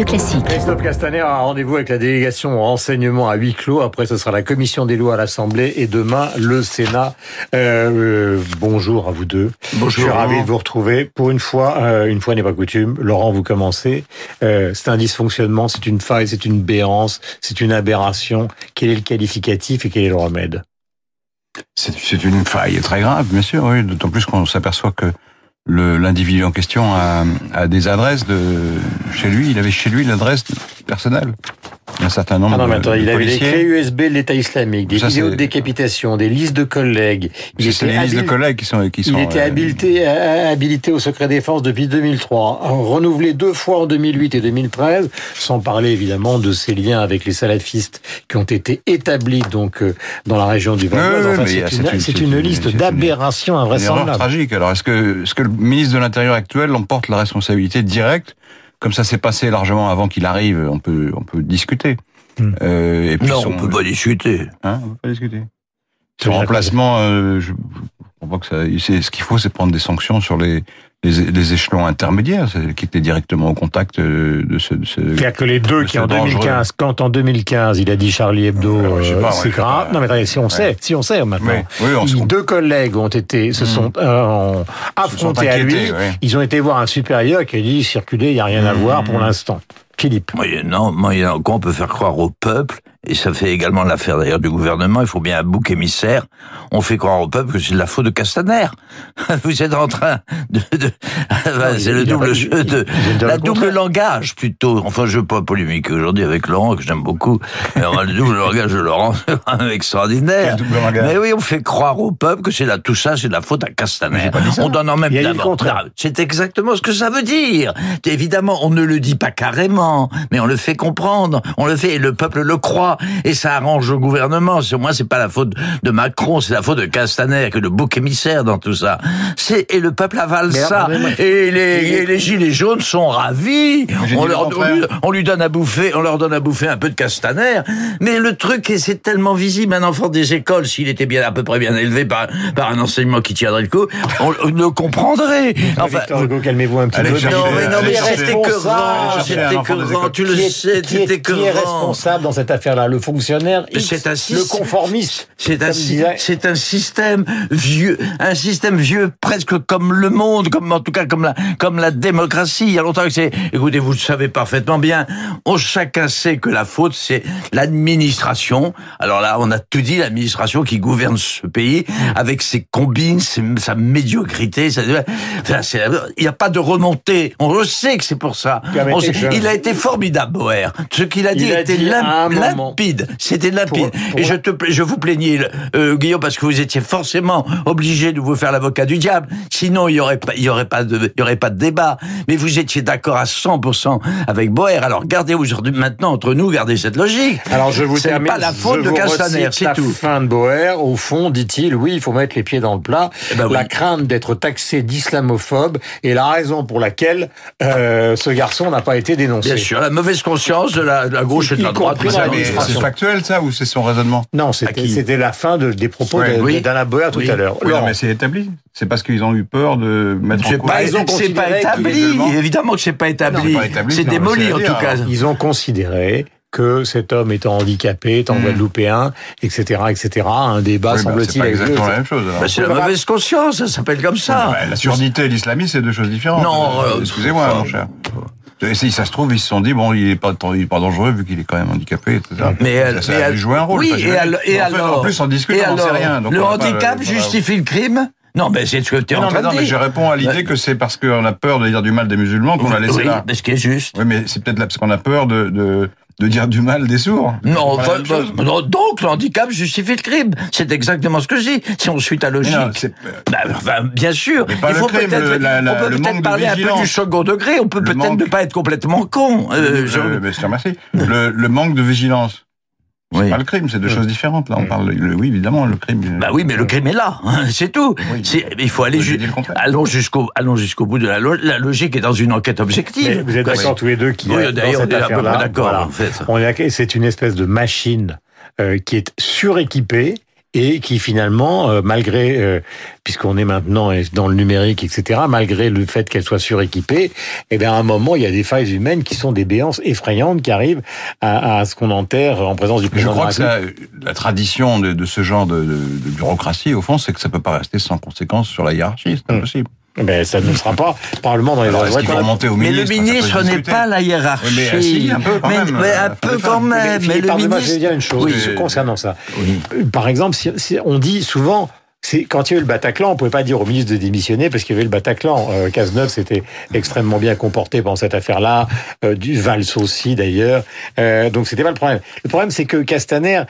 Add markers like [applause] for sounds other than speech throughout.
Radio Classique. Christophe Castaner a rendez-vous avec la délégation au renseignement à huis clos. Après, ce sera la commission des lois à l'Assemblée et demain, le Sénat. Euh, euh, bonjour à vous deux. Bonjour. Je suis ravi de vous retrouver. Pour une fois, euh, une fois n'est pas coutume, Laurent, vous commencez. Euh, c'est un dysfonctionnement, c'est une faille, c'est une béance, c'est une aberration. Quel est le qualificatif et quel est le remède? C'est une faille très grave, bien sûr, oui. D'autant plus qu'on s'aperçoit que l'individu en question a, des adresses de chez lui. Il avait chez lui l'adresse personnelle. Certain nombre Ah non, mais de, attends, de il avait des clés USB de l'État islamique, des Ça, vidéos de c'est- décapitation, des listes de collègues. C'est c'est les listes de collègues qui sont qui sont. Il était euh, habilité, euh, habilité au secret défense depuis 2003, renouvelé deux fois en 2008 et 2013, sans parler évidemment de ses liens avec les salafistes qui ont été établis donc euh, dans la région du Val Oui, oui, Enfin, c'est c'est une, une- c'est c'est une une- liste c'est d'aberrations invraisemblables. tragique. Alors, est-ce que, est-ce que le ministre de l'Intérieur actuel emporte la responsabilité directe Comme ça s'est passé largement avant qu'il arrive, on peut, on peut discuter. Hmm. Euh, et puis Non, son- on peut pas discuter. Hein, on peut pas discuter. Je Son remplacement, euh, je, je pas que ça. c'est- Ce qu'il faut, c'est prendre des sanctions sur les, les, les échelons intermédiaires, c'est- qui étaient directement au contact euh, de ce. De ce C'est-à-dire que les deux de qui en dangereux. 2015, quand en 2015 il a dit Charlie Hebdo, Alors, je sais euh, pas, ouais, c'est grave. pas. Non mais attendez, si on sait, si on sait maintenant. Oui, oui, on se Ils- comprend. deux collègues ont été, se Hmm. sont euh, ont affrontés à lui. ouais. Ils ont été voir un supérieur qui a dit circuler, il n'y a rien à Hmm. voir pour l'instant. Philippe. Moyennant, moyennant quoi, on peut faire croire au peuple, et ça fait également l'affaire d'ailleurs du gouvernement, il faut bien un bouc émissaire, on fait croire au peuple que c'est de la faute de Castaner. [laughs] Vous êtes en train de... c'est le double jeu de... La le double contraire. langage, plutôt. Enfin, je veux pas polémiquer aujourd'hui avec Laurent, que j'aime beaucoup. Mais enfin, le double langage de Laurent, [laughs] c'est extraordinaire. Mais oui, on fait croire au peuple que c'est là, tout ça, c'est de la faute à Castaner. On donne en même contraire. c'est exactement ce que ça veut dire. Évidemment, on ne le dit pas carrément, mais on le fait comprendre. On le fait et le peuple le croit. Et ça arrange le gouvernement. C'est- Moi, c'est pas la faute de Macron, c'est la faute de Castaner, que le bouc émissaire dans tout ça. C'est et le peuple avale Mais ça. Et les, et les gilets jaunes sont ravis. On leur, on, lui, donne à bouffer, on leur donne à bouffer un peu de Castaner. Mais le truc, et c'est tellement visible, un enfant des écoles, s'il était bien à peu près bien élevé par, par un enseignement qui tiendrait le coup, on, le comprendrait. Enfin, Victor Hugo, calmez-vous un petit peu. non, mais non, mais c'était un c'était tu le sais, c'était Qui est responsable dans cette Le fonctionnaire X, C'est un Le conformiste C'est un, c'est système vieux, un système vieux presque comme le monde, comme en tout cas comme la, comme la démocratie. Il y a longtemps que c'est. Écoutez, vous le savez parfaitement bien. On chacun sait que la faute c'est l'administration. Alors là, on a tout dit, l'administration qui gouverne ce pays avec ses combines, sa médiocrité. sa- enfin, c'est- il n'y a pas de remontée. On le sait que c'est pour ça. On sait- il a été formidable, Boer. Ce qu'il a dit Il a était dit limpide. C'était limpide. Pour- pour- Et je te, je vous plaignais, euh, Guillaume, parce que vous étiez forcément obligé de vous faire l'avocat du diable. Sinon, il y aurait pas, il y aurait pas de, il y aurait pas de débat. Mais vous étiez d'accord à 100% avec Boer. Alors, gardez aujourd'hui, maintenant, entre nous, gardez cette logique. Alors je vous C'est pas la faute de Castaner, c'est la tout. fin de Boer. Au fond, dit-il, oui, il faut mettre les pieds dans le plat. Eh ben oui. La crainte d'être taxé d'islamophobe est la raison pour laquelle euh, ce garçon n'a pas été dénoncé. Bien sûr, la mauvaise conscience de la, de la gauche et de la droite. C'est factuel ça ou c'est son raisonnement Non, c'était la fin de- des propos Ouais. de- Oui. d'Alain Boer tout Oui. à l'heure. Oui, non, mais c'est établi. C'est parce qu'ils ont eu peur de mettre en C'est cause. ils ont c'est pas établi. Évidemment que c'est pas établi. C'est démoli, c'est en tout cas. Ils ont considéré que cet homme étant handicapé, étant Hmm. guadeloupéen, etc., etc., un débat, Oui, bah, c'est semble-t-il, pas avec exactement la même chose. Bah, c'est la mauvaise conscience, ça s'appelle comme ça. Ouais, la surdité et l'islamisme, c'est deux choses différentes. Non, Euh, euh, excusez-moi, mon cher. Et si ça se trouve, ils se sont dit, bon, il est pas, il est pas dangereux vu qu'il est quand même handicapé, etc. Mais, ça, elle- ça mais a elle- dû jouer un rôle. Oui, et, al- et en fait, alors En plus, on discute, on n'en sait rien. donc le handicap le- justifie le crime Non, mais c'est ce que tu es en Non, train mais non, de mais dire. je réponds à l'idée que c'est parce qu'on a peur de dire du mal des musulmans qu'on l'a laissé oui, là. mais ce qui est juste. Oui, mais c'est peut-être là parce qu'on a peur de, de, de dire du mal des sourds. Non, enfin, même chose. bah, non, donc le handicap justifie le crime. C'est exactement ce que je dis. Si on suit ta logique. non, c'est- Bah, bien sûr. Mais pas Il le faut peut-être, le- peut le parler un peu du second degré. On peut Le peut-être manque- ne pas être complètement con. Euh, je- Euh, je. Le, le manque de vigilance. C'est Oui. pas le crime, c'est deux choses différentes. Là, on parle. le- oui, évidemment, le crime. Bah oui, mais le crime est là, hein, c'est tout. Oui. C'est- Il faut aller ju- allons jusqu'au allons jusqu'au bout de la, lo- la logique est dans une enquête objective. Mais vous êtes d'accord tous les deux qui Oui, dans d'ailleurs, cette on est à peu près d'accord, voilà. en fait. On est c'est une espèce de machine euh, qui est suréquipée et qui finalement, euh, malgré, euh, puisqu'on est maintenant dans le numérique, etc., malgré le fait qu'elle soit suréquipée, eh bien, à un moment, il y a des failles humaines qui sont des béances effrayantes qui arrivent à, à ce qu'on enterre en présence du président. Je crois que ça, la tradition de, de ce genre de, de, de, bureaucratie, au fond, c'est que ça peut pas rester sans conséquences sur la hiérarchie. C'est impossible. Ben, ça ne sera pas Parlement dans les Alors, faut remonter au Mais ministre, le ministre n'est pas la hiérarchie. Oui, mais, si, un peu quand Mais- même, mais euh, un peu quand même. Mais Philippe, le ministre. je vais dire une chose Oui. concernant ça. Oui. Euh, Par exemple, si, si on dit souvent, c'est quand il y a eu le Bataclan, on pouvait pas dire au ministre de démissionner parce qu'il y avait le Bataclan. Euh, Cazeneuve s'était extrêmement bien comporté pendant cette affaire-là, euh, du Valls aussi d'ailleurs. Euh, donc c'était pas le problème. Le problème, c'est que Castaner.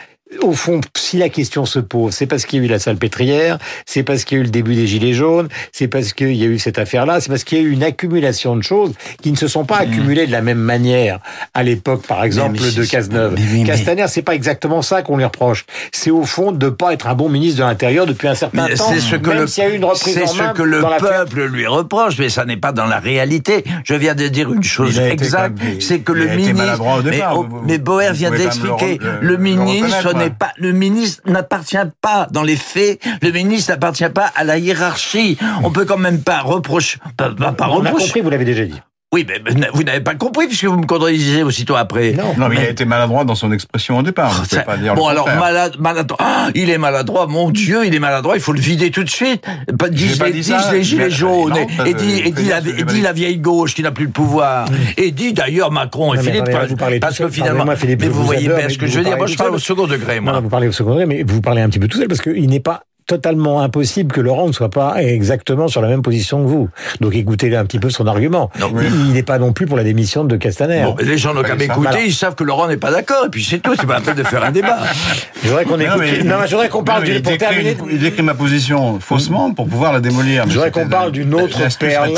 Au fond, si la question se pose, c'est parce qu'il y a eu la salpêtrière, c'est parce qu'il y a eu le début des Gilets jaunes, c'est parce qu'il y a eu cette affaire-là, c'est parce qu'il y a eu une accumulation de choses qui ne se sont pas accumulées de la même manière à l'époque, par exemple, mais de Cazeneuve. mais Castaner, c'est pas exactement ça qu'on lui reproche. C'est au fond de pas être un bon ministre de l'Intérieur depuis un certain temps. c'est ce que même le, s'il y a eu une reprise c'est en ce main que le dans l'affaire. peuple lui reproche, mais ça n'est pas dans la réalité. Je viens de dire une chose exacte, c'est que le ministre. départ, mais, vous- vous- mais Boer vient d'expliquer. Le, le- le ministre n'est ouais. pas. Le ministre n'appartient pas dans les faits. Le ministre n'appartient pas à la hiérarchie. On peut quand même pas reprocher. Pas, pas, pas On a reprocher. compris, vous l'avez déjà dit. Oui, mais vous n'avez pas compris puisque vous me contredisez aussitôt après. Non. Non, mais il a été maladroit dans son expression au départ. Pouvez Ça- pas dire bon le alors malade, maladroit. Ah, il est maladroit, mon Dieu, il est maladroit. Il faut le vider tout de suite. Disent pas les, dit disent ça, les gilets jaunes non, et, et dit, je et dit fais la, et dit vieille gauche qui n'a plus le pouvoir. Et dit d'ailleurs Macron et Non, Philippe. attendez, vous parlez parce que finalement, Philippe, mais vous vous voyez bien ce que je veux dire. Moi, je parle au second degré, moi. Vous parlez au second degré, mais vous parlez un petit peu tout seul parce qu'il n'est pas totalement impossible que Laurent ne soit pas exactement sur la même position que vous. Donc écoutez un petit peu son argument. Non. Il n'est pas non plus pour la démission de Castaner. Bon, les gens n'ont qu'à m'écouter, ils savent que Laurent n'est pas d'accord, et puis c'est tout, c'est pas la peine de faire un débat. Je voudrais qu'on écoute. mais- Non, mais je voudrais qu'on parle Non, mais du, il pour décrit- terminer. Il décrit ma position faussement pour pouvoir la démolir. Je voudrais qu'on parle d'une autre perle.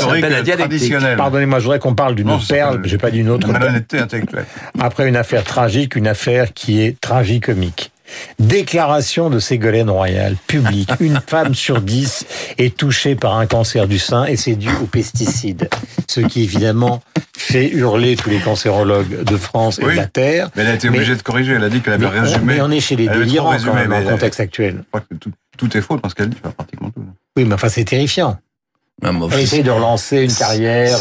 Pardonnez-moi, je voudrais qu'on parle d'une ça perle, j'ai pas dit une autre La perle. malhonnêteté intellectuelle. Après une affaire tragique, une affaire qui est tragicomique. Déclaration de Ségolène Royal, publique. [laughs] Une femme sur dix est touchée par un cancer du sein et c'est dû aux pesticides. Ce qui évidemment fait hurler tous les cancérologues de France et Oui. de la Terre. Mais elle a été Mais- obligée de corriger. Elle a dit qu'elle avait Mais résumé. mais on est chez les délirants quand même dans le contexte actuel. Je crois que tout, tout est faux dans ce qu'elle dit, pratiquement tout. Oui, mais enfin c'est terrifiant. Non, mais Elle essaye de relancer une carrière.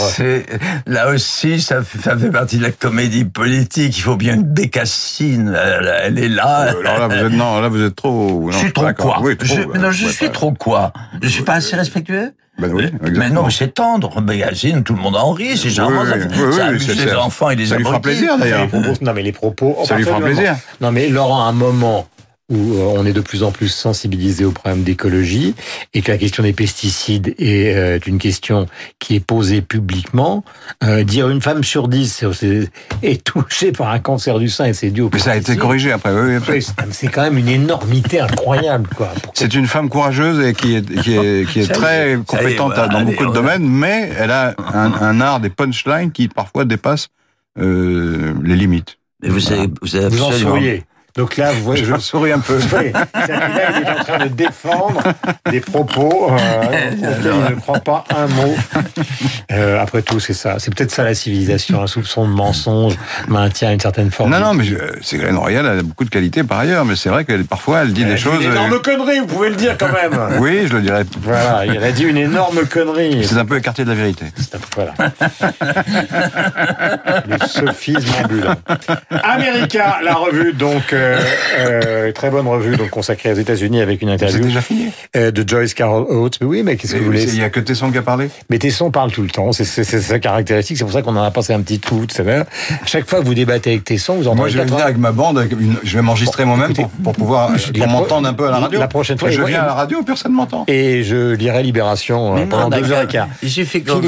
Là aussi, ça fait, ça fait partie de la comédie politique. Il faut bien une bécassine. Elle, elle est là. Euh, Alors là, vous êtes, non, là, vous êtes trop. je suis trop quoi? Oui, trop, je, euh, non, je ouais, suis pas- trop quoi? Je suis pas assez respectueux? Ben oui, Mais non, c'est tendre. Bécassine, tout le monde en rit, c'est Oui, charmant. ça, oui, ça oui, amuse les enfants et les ça lui fera plaisir, d'ailleurs. Non, mais les propos. Ça lui fera plaisir. Non, mais Laurent, à un moment où euh, on est de plus en plus sensibilisé au problème d'écologie et que la question des pesticides est euh, une question qui est posée publiquement, euh, dire une femme sur dix est touchée par un cancer du sein et c'est dû aux Mais ça a été corrigé après. Oui, oui, c'est- quand même une énormité incroyable, quoi. Pourquoi- C'est une femme courageuse et qui est, qui est, qui est très est, compétente voilà, dans allez, beaucoup de domaines, mais elle a un, un art des punchlines qui parfois dépassent euh, les limites. Mais vous savez, vous savez Vous en absolument- souriez. Donc là, vous voyez, je, [laughs] souris un peu. Oui, là, il est en train de défendre des propos euh, [laughs] il ne croit pas un mot. Euh, après tout, c'est ça. C'est peut-être ça la civilisation, un soupçon de mensonge maintient une certaine forme. Non, non, mais Ségolène Royal a beaucoup de qualités par ailleurs, mais c'est vrai que parfois elle dit des choses. Une euh, énorme connerie, vous pouvez le dire quand même. [laughs] Oui, je le dirais. Voilà, il a dit une énorme connerie. C'est un peu écarté de la vérité. Voilà. Le sophisme ambulant. America, la revue, donc euh, euh, très bonne revue, donc consacrée aux États-Unis avec une C'est interview déjà fini. euh, de Joyce Carol Oates. Mais oui, mais qu'est-ce que vous voulez Il y a que Tesson qui a parlé. Mais Tesson parle tout le temps, c'est sa caractéristique, c'est pour ça qu'on en a passé un petit tout à l'heure. Chaque fois que vous débattez avec Tesson, vous entendez Moi, je vais venir 80 avec ma bande, avec une- je vais m'enregistrer moi-même pour, pour pouvoir la pour m'entendre un peu à la radio. la prochaine fois, je viens moi- à la radio, personne m'entend. Et je lirai Libération euh, Mais non, pendant deux d'accord. heures et quart. Il suffit qu'on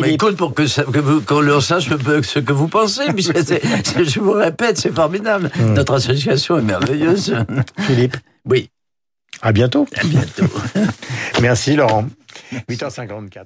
m'écoute pour que, ça- que vous- qu'on le sache peu- ce que vous pensez. puisque je vous répète, c'est formidable. Hmm. Notre association est merveilleuse. [laughs] Philippe, Oui, à bientôt. à bientôt. [laughs] Merci Laurent. 8h54.